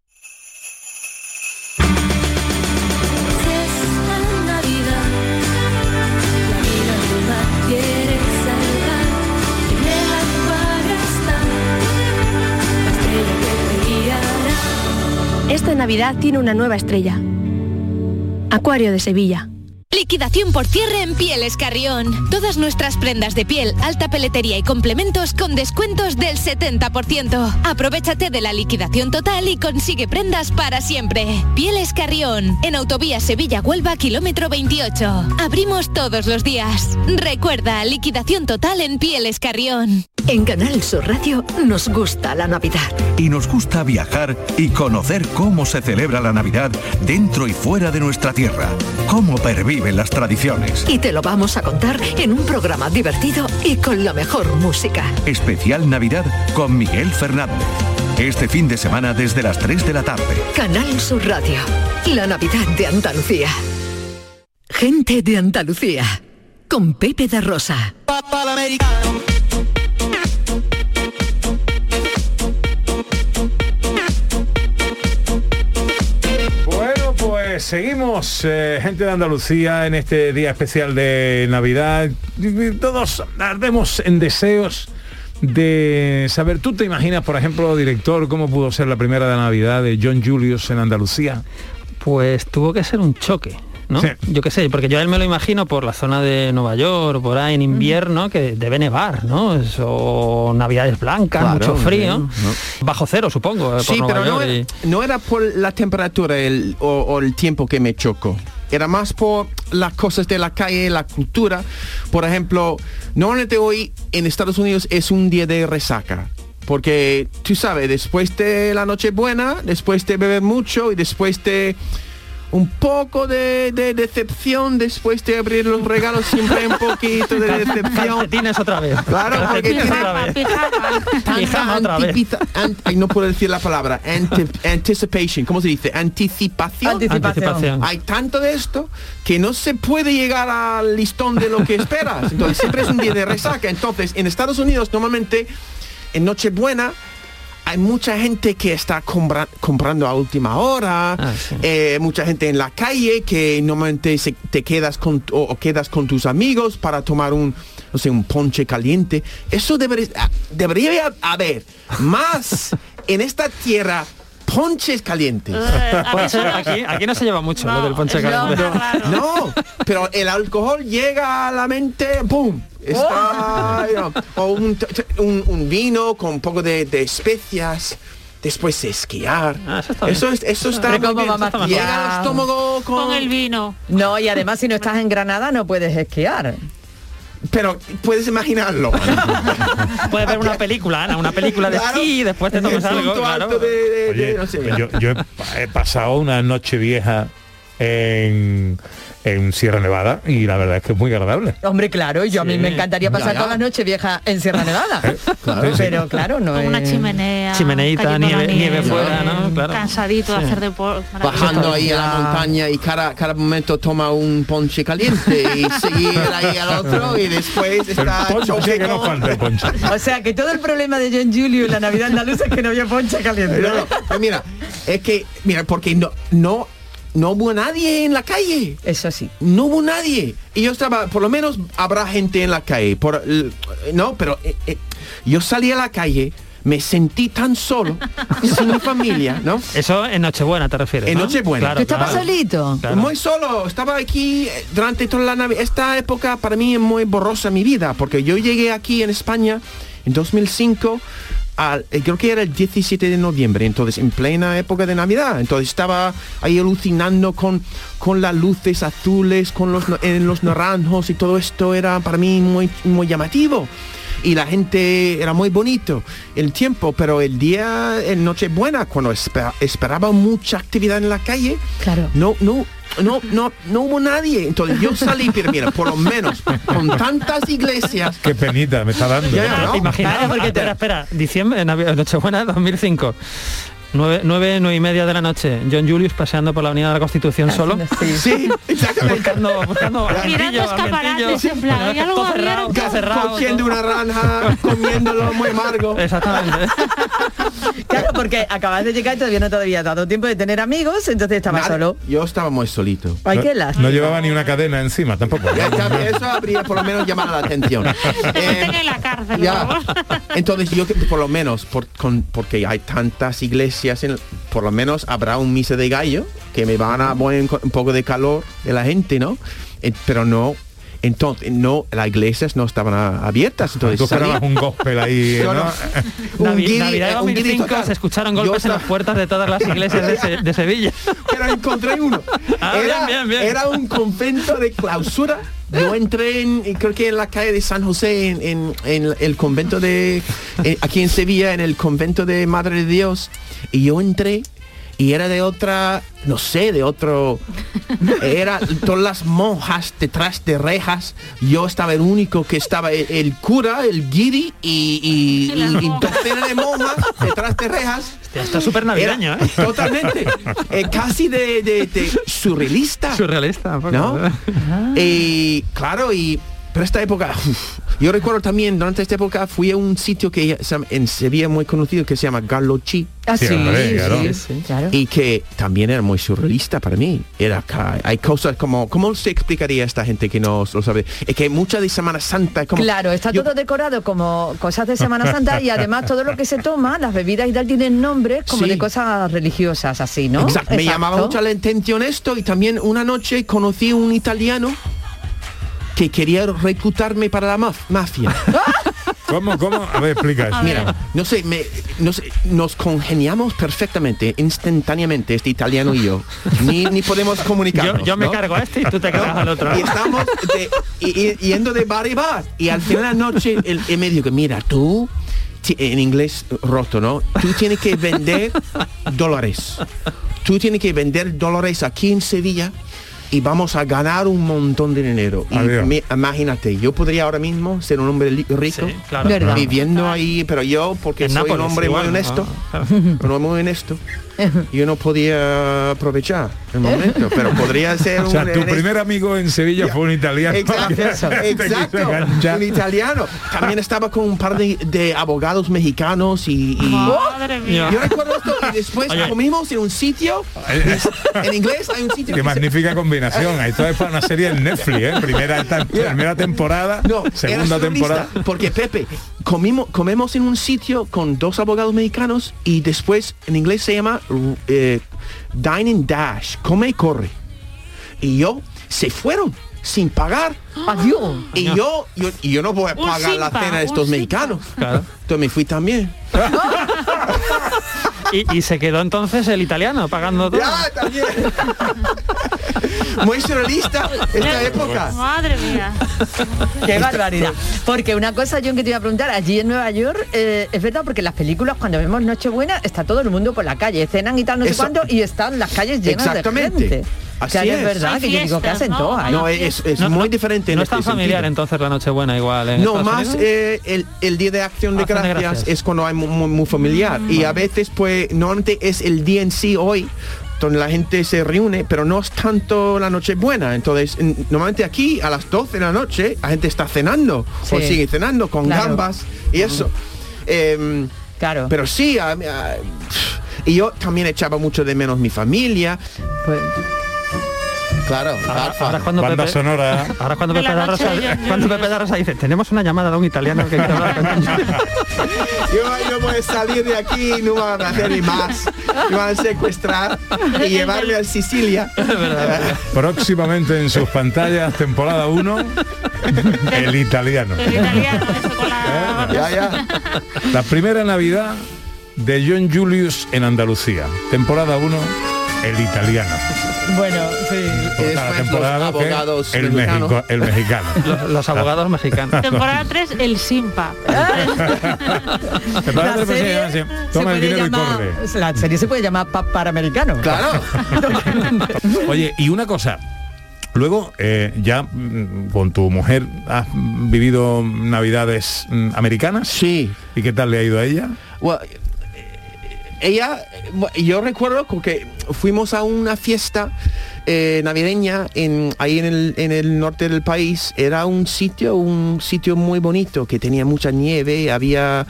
Esta Navidad tiene una nueva estrella. Acuario de Sevilla. Liquidación por cierre en Pieles Carrión. Todas nuestras prendas de piel, alta peletería y complementos con descuentos del 70%. Aprovechate de la liquidación total y consigue prendas para siempre. Pieles Carrión, en Autovía Sevilla-Huelva, kilómetro 28. Abrimos todos los días. Recuerda, liquidación total en Pieles Carrión. En Canal Sur Radio nos gusta la Navidad. Y nos gusta viajar y conocer cómo se celebra la Navidad dentro y fuera de nuestra tierra, cómo perviven las tradiciones. Y te lo vamos a contar en un programa divertido y con la mejor música. Especial Navidad con Miguel Fernández. Este fin de semana desde las 3 de la tarde. Canal Sur Radio. La Navidad de Andalucía. Gente de Andalucía. Con Pepe de Rosa. Bueno, pues seguimos, eh, gente de Andalucía, en este día especial de Navidad. Todos ardemos en deseos de saber, ¿tú te imaginas, por ejemplo, director, cómo pudo ser la primera de Navidad de John Julius en Andalucía? Pues tuvo que ser un choque. ¿No? Sí. Yo qué sé, porque yo a él me lo imagino por la zona de Nueva York, por ahí en invierno, que debe nevar, ¿no? O navidades blancas, Claro, mucho frío. ¿no? Bajo cero, supongo. eh, por Sí, Nueva pero no York era, no era por la temperatura el- o, o el tiempo que me chocó. Era más por las cosas de la calle, la cultura. Por ejemplo, normalmente hoy en Estados Unidos es un día de resaca. Porque tú sabes, después de la noche buena, después de beber mucho y después de un poco de, de decepción después de abrir los regalos, siempre hay un poquito de decepción. Calcetines otra vez. Claro, porque Calcetines tiene otra vez. ay, no puedo decir la palabra. Ante- anticipation, ¿cómo se dice? Anticipación. Anticipación. Anticipación. Hay tanto de esto que no se puede llegar al listón de lo que esperas. Entonces siempre es un día de resaca. Entonces, en Estados Unidos normalmente en Nochebuena hay mucha gente que está compra- comprando a última hora, Ah, eh, mucha gente en la calle que normalmente se- te quedas con o, o quedas con tus amigos para tomar un no sé, un ponche caliente. Eso debería, debería haber más en esta tierra ponches calientes. Ser, aquí, aquí no se lleva mucho lo del ponche caliente. No, pero el alcohol llega a la mente, ¡pum! Está, you know, o un, vino con un poco de, de especias. Después esquiar. está eso, bien. es, eso está Pero muy ¿cómo bien. a Llega al estómago con... Con el vino. No, y además si no estás en Granada no puedes esquiar. Pero puedes imaginarlo. [LAUGHS] Puedes ver una película, Ana, una película de Claro. y después te tomas algo. punto claro. alto de- de- Oye, de- no sé. yo, yo he, pa- he pasado una noche vieja en, en Sierra Nevada y la verdad es que es muy agradable. Hombre, claro, y yo a mí me encantaría pasar Ya, ya. toda la noche vieja en Sierra Nevada. [LAUGHS] Claro, sí. Pero claro, no Con es... una chimenea. Chimeneita, nieve, nieve fuera, ¿no? Claro. Cansadito de hacer deporte. Bajando ahí a la montaña y cada, cada momento toma un ponche caliente y [LAUGHS] seguir ahí al otro y después está choque que no el ponche. O sea, que todo el problema de John Julio en la Navidad andaluza es que no había ponche caliente. No, no, pero mira, es que, mira, porque no, no, no hubo nadie en la calle. Eso sí. No hubo nadie. Y yo estaba, por lo menos habrá gente en la calle. Por, el- no, pero eh, eh, yo salí a la calle, me sentí tan solo, [LAUGHS] sin mi familia, ¿no? Eso en Nochebuena te refieres. En ¿no? Nochebuena. Claro, ¿Tú estabas claro. solito? Claro. Muy solo, estaba aquí eh, durante toda la Navidad. Esta época para mí es muy borrosa mi vida, porque yo llegué aquí en España en 2005, eh, creo que era el 17 de noviembre, entonces en plena época de Navidad. Entonces estaba ahí alucinando con, con las luces azules, con los, en los naranjos y todo esto era para mí muy, muy llamativo. Y la gente era muy bonito el tiempo, pero el día, en Nochebuena, cuando espe- esperaba mucha actividad en la calle, Claro. no, no, no, no, no hubo nadie. Entonces yo salí, pero mira, por lo menos con tantas iglesias. Qué penita me está dando. Ya, ¿no? Porque ah, espera, espera, diciembre, Nochebuena 2005. Nueve, nueve, nueve y media de la noche. John Julius paseando por la avenida de la Constitución solo. [LAUGHS] Sí. Sí, [LAUGHS] exactamente. Buscando, buscando Mirando escaparates, en plan, ¿hay algo Todo cerrado, abierto? todo cerrado, Cogiendo una ranja, [LAUGHS] comiéndolo muy amargo. Exactamente. Claro, porque acabas de llegar y todavía no te había dado tiempo de tener amigos, entonces estabas Nada, solo. Yo estaba muy solito. Ay, No, qué no lástima. llevaba ni una cadena encima tampoco. Ya, ya, eso habría por lo menos llamado la atención. Te Eh, meten en la cárcel, ya. vamos. Entonces yo que por lo menos, por- con- porque hay tantas iglesias, en- por lo menos habrá un misa de gallo que me van a poner un, un poco de calor de la gente, ¿no? Eh, pero no, entonces no, las iglesias no estaban a- abiertas. Entonces Tú esperabas un gospel ahí, [LAUGHS] ¿no? no. Un Navi- guiri- Navidad de eh, un guiri 2005 total. se escucharon golpes en las puertas de todas las iglesias de, Se- de Sevilla. [LAUGHS] pero encontré uno. Ah, era, bien, bien, bien. era un convento de clausura. Yo entré en, y creo que en la calle de San José, en, en- en el convento de, eh, aquí en Sevilla, en el convento de Madre de Dios, y yo entré y era de otra, no sé, de otro, [LAUGHS] era todas las monjas detrás de rejas, yo estaba el único que estaba, el, el cura, el guiri y, y, Y de monjas detrás de rejas. Está súper navideño, ¿eh? Totalmente. Eh, casi de, de- de surrealista. Surrealista. ¿No? ¿verdad? Y claro, y pero esta época, uf, yo recuerdo también, durante esta época fui a un sitio que en Sevilla muy conocido que se llama Galochi Ah, Sí, sí, sí, claro. sí, claro. y que también era muy surrealista para mí. Era ca- hay cosas como, ¿cómo se explicaría a esta gente que no lo sabe? Es que mucha de Semana Santa, como, Claro, está yo- todo decorado como cosas de Semana Santa y además todo lo que se toma, las bebidas y tal, tienen nombres como Sí. de cosas religiosas, así, ¿no? Exacto, me llamaba mucho la atención esto y también una noche conocí un italiano que quería reclutarme para la maf- mafia. [LAUGHS] ¿Cómo, cómo? A ver, explica eso. Mira, no sé, me, no sé, nos congeniamos perfectamente, instantáneamente, este italiano y yo. Ni, ni podemos comunicarnos. Yo, yo me ¿no? cargo a este y tú te cargas al otro. Y estamos de- y- y- yendo de bar y bar. Y al final de la noche, el, él me dijo que, mira, tú, en inglés roto, ¿no? Tú tienes que vender dólares. Tú tienes que vender dólares aquí en Sevilla y vamos a ganar un montón de dinero. Y imagínate, yo podría ahora mismo ser un hombre rico, claro. Viviendo ahí, pero yo, porque En soy un hombre igual, muy honesto, no muy honesto, [LAUGHS] yo no podía aprovechar el momento, pero podría ser O un... sea, tu honesto- primer amigo en Sevilla fue un italiano. Exacto, [LAUGHS] que un italiano. También estaba con un par de, de abogados mexicanos y, y- Madre mía. yo recuerdo esto y después Oye. comimos en un sitio, [LAUGHS] en inglés hay un sitio Qué que se- combinación. Esto es para una serie en Netflix, ¿eh? Primera, esta- [LAUGHS] primera temporada, No, segunda temporada. Porque Pepe, comimos, comemos en un sitio con dos abogados mexicanos y después en inglés se llama eh, Dine and Dash, come y corre. Y yo, se fueron sin pagar. Adiós. Y yo, yo, y yo no voy a pagar la cena de estos mexicanos. Claro. Entonces me fui también. [LAUGHS] Y, y se quedó entonces el italiano pagando todo. Ya, también. Muy surrealista esta época. Madre mía. Qué barbaridad. Porque una cosa, John, que te iba a preguntar, allí en Nueva York, eh, es verdad, porque las películas cuando vemos Nochebuena está todo el mundo por la calle, cenan y tal, no sé Eso- cuánto, y están las calles llenas Exactamente. de gente. Así que es es. verdad Hay que yo digo que fiestas, hacen ¿no? No, es, es No, muy no, diferente. en No es tan este familiar sentido. entonces la Nochebuena igual. No, más eh, el, el día de acción de gracias, es cuando hay muy, muy- familiar. Y a veces, pues, normalmente es el día en sí hoy, donde la gente se reúne, pero no es tanto la noche buena. Entonces, normalmente aquí a las 12 de la noche, la gente está cenando, o sigue cenando con Claro. gambas y eso. Em, Claro. pero sí, a- a- y yo también echaba mucho de menos mi familia. Pues, Claro, Ahora, cuando Banda Pepe, sonora. ahora cuando De Pepe la da Rosa, cuando. Pepe da Rosa dice, tenemos una llamada de un italiano que quiere hablar con [LAUGHS] Yo, yo voy a salir de aquí y no van a hacer ni más. Me van a secuestrar y llevarme a Sicilia. Próximamente en sus pantallas, temporada 1, el italiano. El italiano, eso con la... [LAUGHS] Ya, ya. La primera Navidad de John Julius en Andalucía. Temporada 1, el italiano. Bueno, sí. Y Pues la temporada los abogados el, mexicanos. México, el mexicano. [LAUGHS] los, los abogados mexicanos. Temporada 3, el Simpa. [LAUGHS] Temporada La tres, pues, serie se Toma el puede dinero y llamar- corre. La serie se puede llamar pa- Panamericano. Claro. [LAUGHS] Oye, y una cosa. Luego, eh, ya mm, con tu mujer has vivido navidades mm, americanas. Sí. ¿Y qué tal le ha ido a ella? Well, ella, eh, yo recuerdo que fuimos a una fiesta eh, navideña en, ahí en el, en el norte del país. Era un sitio, un sitio muy bonito que tenía mucha nieve, había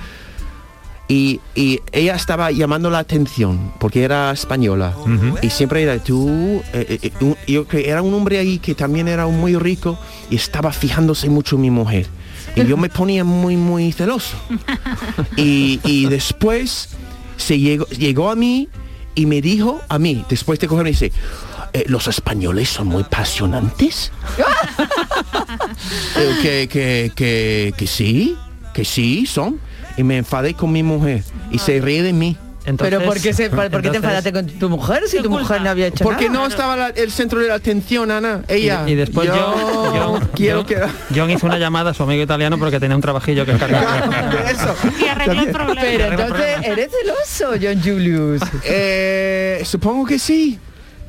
y, y ella estaba llamando la atención porque era española. Y siempre era tú eh, eh, eh, un- yo que era un hombre ahí que también era muy rico y estaba fijándose mucho en mi mujer. Y yo me ponía muy muy celoso. [LAUGHS] Y, y después se llegó, llegó a mí y me dijo a mí después de cogerme dice "Eh, los españoles son muy apasionantes [LAUGHS] Eh, que, que, que, que sí, que sí son. Y me enfadé con mi mujer y se ríe de mí. Pero ¿por qué, se- por qué te enfadaste con tu mujer si tu mujer no había hecho Porque nada? no estaba la- el centro de la atención, Ana. Ella. Y, y después yo, John, John- quiero John- que... John hizo una llamada a su amigo italiano porque tenía un trabajillo que encargar. [LAUGHS] Eso. Y arregló el problema. Pero entonces eres celoso, John Julius. Eh, supongo que sí.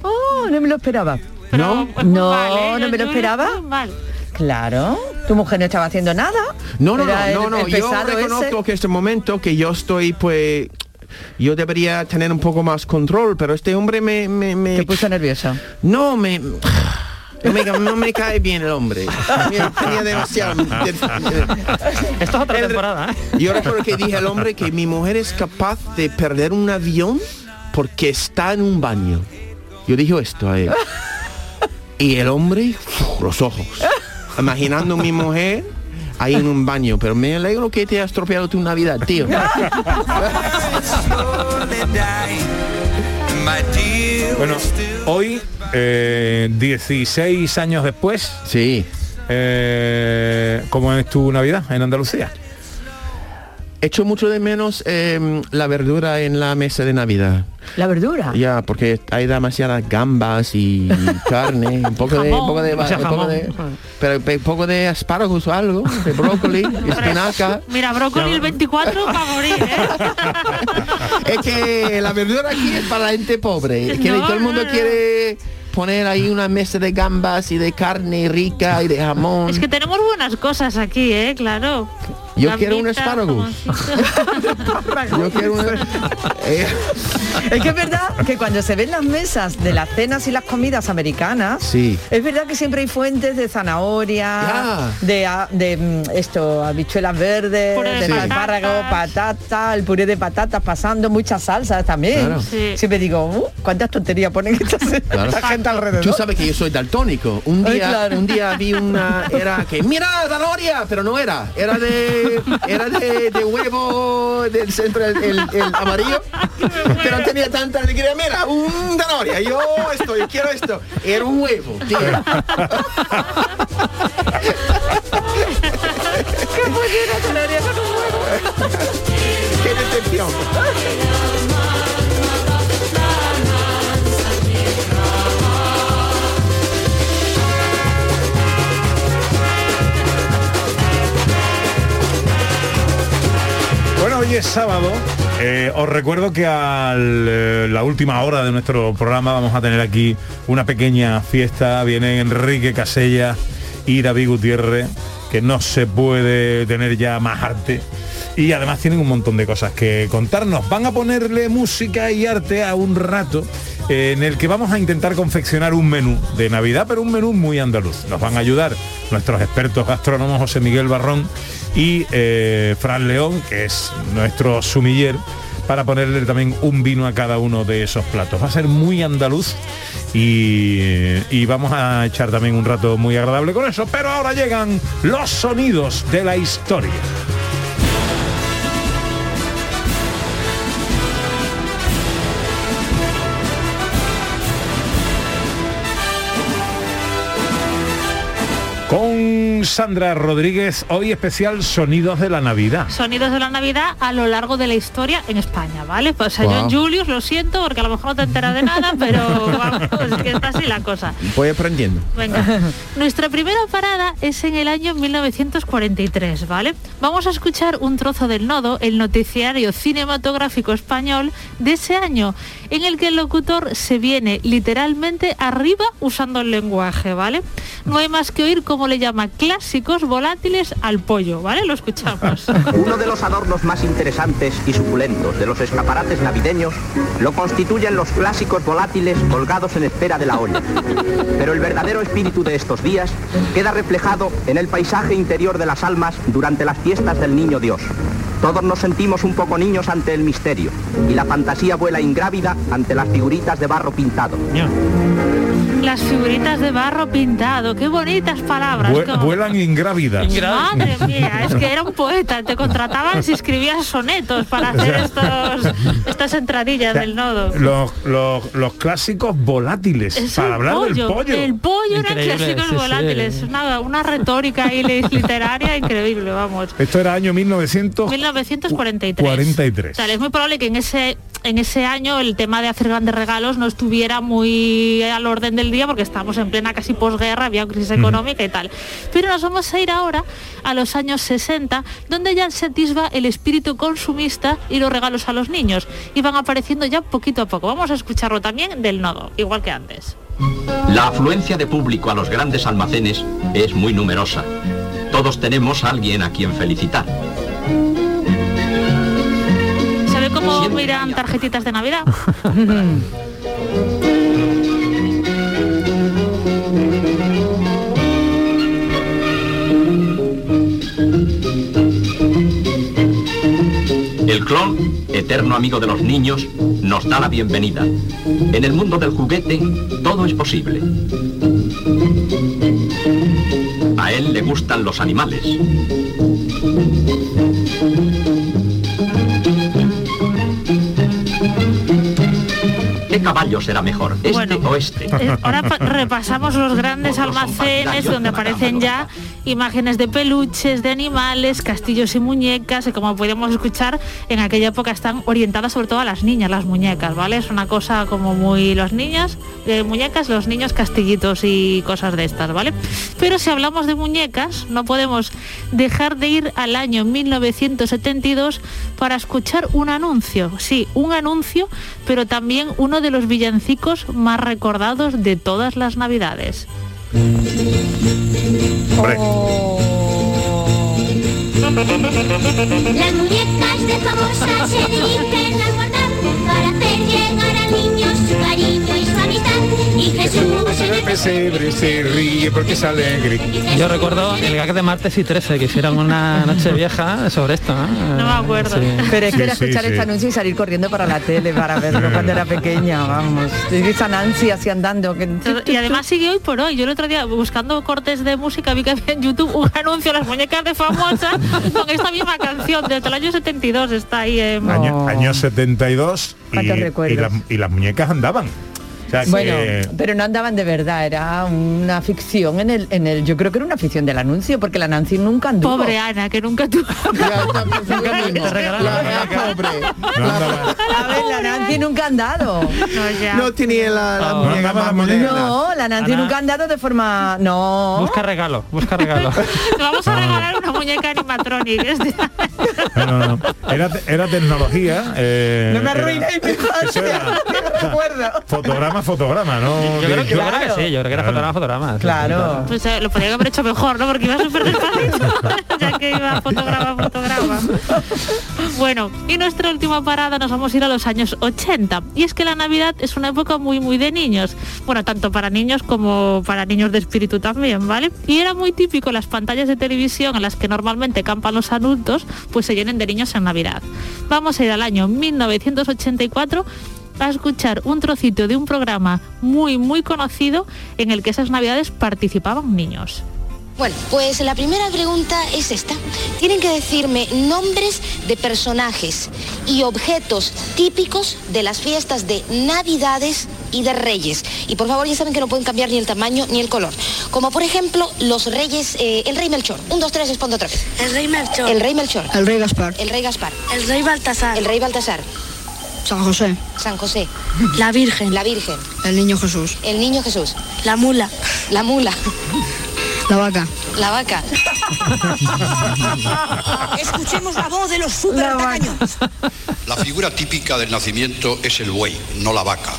Oh, no me lo esperaba. ¿No? Pues muy No, mal, ¿eh? no me lo esperaba. mal. Claro, tu mujer no estaba haciendo nada. No, no, no, no, no. Yo reconozco ese. que este momento que yo estoy, pues, yo debería tener un poco más control, pero este hombre me, me, me- Te puso nerviosa. no me, [SIGHS] no me, no me cae bien el hombre. Tenía- demasiado. Esto es otra El- temporada, ¿eh? Yo recuerdo que dije al hombre que mi mujer es capaz de perder un avión porque está en un baño. Yo dije esto a él. [LAUGHS] Y el hombre, los ojos, imaginando a mi mujer ahí en un baño. Pero me alegro que te has estropeado tu Navidad, tío. Bueno, hoy, eh, 16 años después, Sí. eh, ¿cómo es tu Navidad en Andalucía? Echo mucho de menos eh, la verdura en la mesa de Navidad. La verdura. Ya, porque hay demasiadas gambas y [LAUGHS] carne, un poco de, un poco de, un poco de- pero un poco de espárragos o algo, de [LAUGHS] brócoli, espinaca. Mira, brócoli el 24 para morir, ¿eh? [LAUGHS] Es que la verdura aquí es para la gente pobre. Es que No, todo el mundo no, no. quiere poner ahí una mesa de gambas y de carne rica y de jamón. Es que tenemos buenas cosas aquí, ¿eh? Claro. Yo quiero un [LAUGHS] espárrago. Yo quiero un... Eh, Es que es verdad que cuando se ven las mesas de las cenas y las comidas americanas, Sí. es verdad que siempre hay fuentes de zanahoria, de, a- de mm, esto, habichuelas verdes, Puré de patatas. espárrago, patata, el puré de patatas pasando, muchas salsas también. Claro. Sí. Siempre digo, "Uh, ¿cuántas tonterías ponen esta, Claro. esta gente alrededor? Tú sabes que yo soy daltónico. Un Ay, día, claro. un día vi una era que mira zanahoria, pero no era. Era de era de, huevo del centro el, amarillo, pero tenía tanta alegría. Mira, un zanahoria. Yo esto, yo quiero esto. Era un huevo, tío. ¿Qué pollera zanahoria con un huevo? Qué decepción. Hoy es sábado. Eh, os recuerdo que a la última hora de nuestro programa vamos a tener aquí una pequeña fiesta. Vienen Enrique Casella y David Gutiérrez, que no se puede tener ya más arte. Y además tienen un montón de cosas que contarnos. Van a ponerle música y arte a un rato eh, en el que vamos a intentar confeccionar un menú de Navidad, pero un menú muy andaluz. Nos van a ayudar nuestros expertos gastrónomos José Miguel Barrón y eh, Fran León, que es nuestro sumiller, para ponerle también un vino a cada uno de esos platos. Va a ser muy andaluz y, y vamos a echar también un rato muy agradable con eso. Pero ahora llegan los sonidos de la historia. Sandra Rodríguez, hoy especial Sonidos de la Navidad. Sonidos de la Navidad a lo largo de la historia en España, ¿vale? Pues a Wow. John Julius, lo siento, porque a lo mejor no te enteras de nada, pero [LAUGHS] vamos, es que está así la cosa. Voy aprendiendo. Venga, [LAUGHS] nuestra primera parada es en el año 1943, ¿vale? Vamos a escuchar un trozo del nodo, el noticiario cinematográfico español de ese año, en el que el locutor se viene literalmente arriba usando el lenguaje, ¿vale? No hay más que oír cómo le llama clásicos volátiles al pollo, ¿vale? Lo escuchamos. [LAUGHS] Uno de los adornos más interesantes y suculentos de los escaparates navideños lo constituyen los clásicos volátiles colgados en espera de la olla. Pero el verdadero espíritu de estos días queda reflejado en el paisaje interior de las almas durante las fiestas del Niño Dios. Todos nos sentimos un poco niños ante el misterio y la fantasía vuela ingrávida ante las figuritas de barro pintado. Las figuritas de barro pintado, qué bonitas palabras. Vue- como- vuelan ingrávidas. Madre [LAUGHS] mía, es que era un poeta, te contrataban si escribías sonetos para [LAUGHS] hacer estos, [LAUGHS] estas entradillas del nodo. Los, los- los clásicos volátiles, Es para hablar del pollo. El pollo eran clásicos sí, sí. volátiles, Una, una retórica ahí li- literaria increíble, vamos. Esto era año 1900. 1943. 43. O sea, es muy probable que en ese en ese año el tema de hacer grandes regalos no estuviera muy al orden del día porque estábamos en plena casi posguerra, había crisis económica y tal. Pero nos vamos a ir ahora a los años 60, donde ya se atisba el espíritu consumista y los regalos a los niños. Y van apareciendo ya poquito a poco. Vamos a escucharlo también del nodo, igual que antes. La afluencia de público a los grandes almacenes es muy numerosa. Todos tenemos a alguien a quien felicitar. ¿Se ve cómo miran tarjetitas de Navidad? El clon, eterno amigo de los niños, nos da la bienvenida. En el mundo del juguete, todo es posible. A él le gustan los animales. ¿Qué caballo será mejor, este o este? Eh, Ahora pa- repasamos los [LAUGHS] grandes almacenes donde aparecen ya imágenes de peluches, de animales, castillos y muñecas, y como podemos escuchar, en aquella época están orientadas sobre todo a las niñas, las muñecas, ¿vale? Es una cosa como muy los niños, de muñecas, los niños castillitos y cosas de estas, ¿vale? Pero si hablamos de muñecas, no podemos dejar de ir al año 1972 para escuchar un anuncio. Sí, un anuncio, pero también uno de los villancicos más recordados de todas las navidades. Las muñecas de famosas se dirigen al guardar para hacer llegar al niño su cariño y su amistad. Y Jesús en el pesebre se ríe porque es alegre. Yo recuerdo el gag de martes y 13 que hicieron una noche vieja sobre esto. No, No me acuerdo. Pero es que era Sí, escuchar sí. este anuncio y salir corriendo para la tele para verlo cuando era pequeña, vamos. Esa Nancy así andando. Que... Y además sigue hoy por hoy. Yo el otro día buscando cortes de música vi que había en YouTube un [LAUGHS] anuncio de las muñecas de famosa con esta misma canción desde el año 72 está ahí en Año, año 72 y, y y las muñecas andaban. Sea, Bueno, que- pero no andaban de verdad, era una ficción en el, en el, yo creo que era una ficción del anuncio, porque la Nancy nunca anduvo. Pobre Ana, que nunca tuvo. [LAUGHS] A ver, [LAUGHS] la Nancy nunca ha andado. No tenía la, la Oh. muñeca más moderna. No, la Nancy Ana. nunca ha andado de forma. No. Busca regalo, busca regalo. [LAUGHS] Te vamos a regalar una muñeca animatronic. este. no, no, no. Era, era tecnología. eh, No me era- arruinéis mi eso era recuerdo. fotograma, fotograma, ¿no? Yo creo, yo creo Claro. que sí, yo creo que era fotograma, fotograma. sí, Claro. Pues eh, lo podrían haber hecho mejor, ¿no? Porque iba súper [LAUGHS] despacito, [LAUGHS] ya que iba fotograma, fotograma. Bueno, y nuestra última parada nos vamos a ir a los años 80. Y es que la Navidad es una época muy, muy de niños. Bueno, tanto para niños como para niños de espíritu también, ¿vale? Y era muy típico las pantallas de televisión en las que normalmente campan los adultos, pues se llenen de niños en Navidad. Vamos a ir al año 1984 a escuchar un trocito de un programa muy, muy conocido en el que esas navidades participaban niños. Bueno, pues la primera pregunta es esta. Tienen que decirme nombres de personajes y objetos típicos de las fiestas de Navidades y de Reyes. Y por favor, ya saben que no pueden cambiar ni el tamaño ni el color. Como por ejemplo, los Reyes, eh, el Rey Melchor. Un, dos, tres, respondo otra vez. El rey Melchor. El Rey Melchor. El rey Gaspar. El Rey Gaspar. El rey Baltasar. El Rey Baltasar. San José. San José. La Virgen. La Virgen. El niño Jesús. El Niño Jesús. La mula. La mula. La vaca. La vaca. [LAUGHS] Escuchemos la voz de los super. La figura típica del nacimiento es el buey, no la vaca.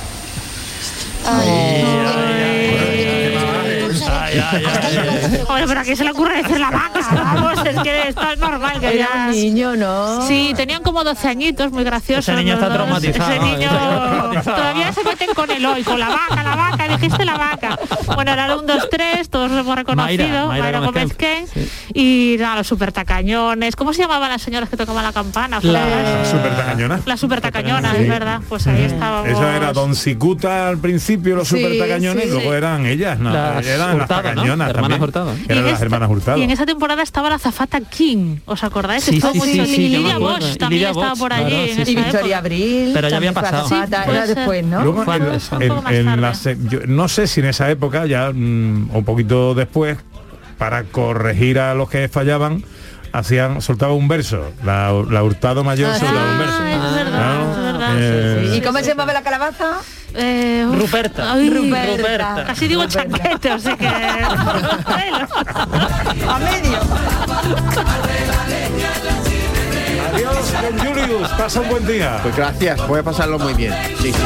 Hombre, [LAUGHS] pero a qué se le ocurre decir la vaca? [LAUGHS] Vamos, es que esto es normal que Era ya... un niño, ¿no? Sí, tenían como 12 añitos, muy graciosos. Ese niño está dos. traumatizado, Ese niño traumatizado. todavía se meten con el hoy, con la vaca, la vaca, dijiste la vaca. Bueno, era el 1, 2, 3, todos lo hemos reconocido. Mayra, Mayra Gómez Gómez Ken. Y nada, los super tacañones. ¿Cómo se llamaban las señoras que tocaban la campana? La super tacañona. La super tacañona, Sí. es verdad. Pues ahí estábamos. Esa era Don Cicuta al principio, los Sí, super tacañones, sí. y luego eran ellas, ¿no? Las eran Hurtado, también. Hurtado. Y Eran en las esta- hermanas Hurtado. Y en esa temporada estaba la zafata King, ¿os acordáis? Sí, Estaba sí, mucho- sí, sí, y yo me Lidia. Bosch Y también Lidia estaba Bosch, por allí en sí. Victoria. Abril. Pero ya había pasado. era después, ¿no? Luego, Fue en, antes, fue en- un poco más en tarde. la se- yo no sé si en esa época, ya mm, un poquito después, para corregir a los que fallaban, hacían, soltaba un verso. La, la Hurtado Mayor Ah, soltaba un verso. Ah, es verdad, Claro, es verdad. eh, ¿Y cómo se llamaba la calabaza? Eh, uf, Ruperta. ay, Ruperta. Casi digo Ruperta. o sea que... A medio. Adiós, don Julius, pasa un buen día. Pues gracias, voy a pasarlo muy bien. Sí, sí.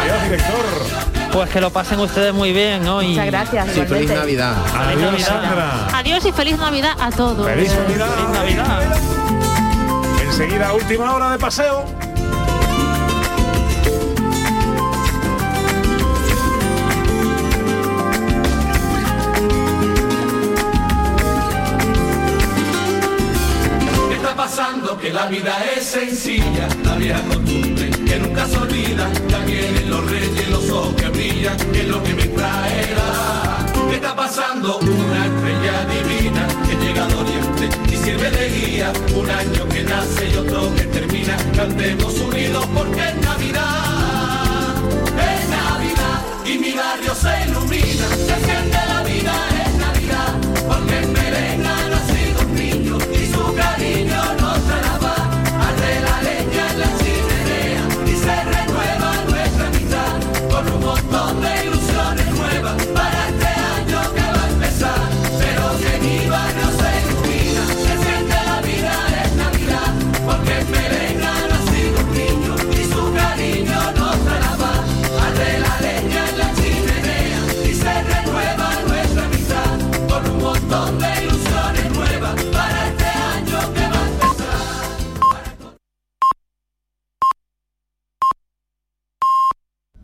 Adiós, director. Pues que lo pasen ustedes muy bien, ¿no? Y Muchas gracias. Sí, feliz. Navidad. Feliz Adiós, Navidad. Sandra. Adiós y feliz Navidad a todos. Feliz Navidad. Feliz Navidad. Enseguida, última hora de paseo. que la vida es sencilla, la vieja costumbre que nunca se olvida, también en los reyes los ojos que brillan, que es lo que me traerá. ¿Qué está pasando? Una estrella divina que llega al oriente y sirve de guía, un año que nace y otro que termina, cantemos unidos porque es Navidad, es Navidad y mi barrio se ilumina, se siente la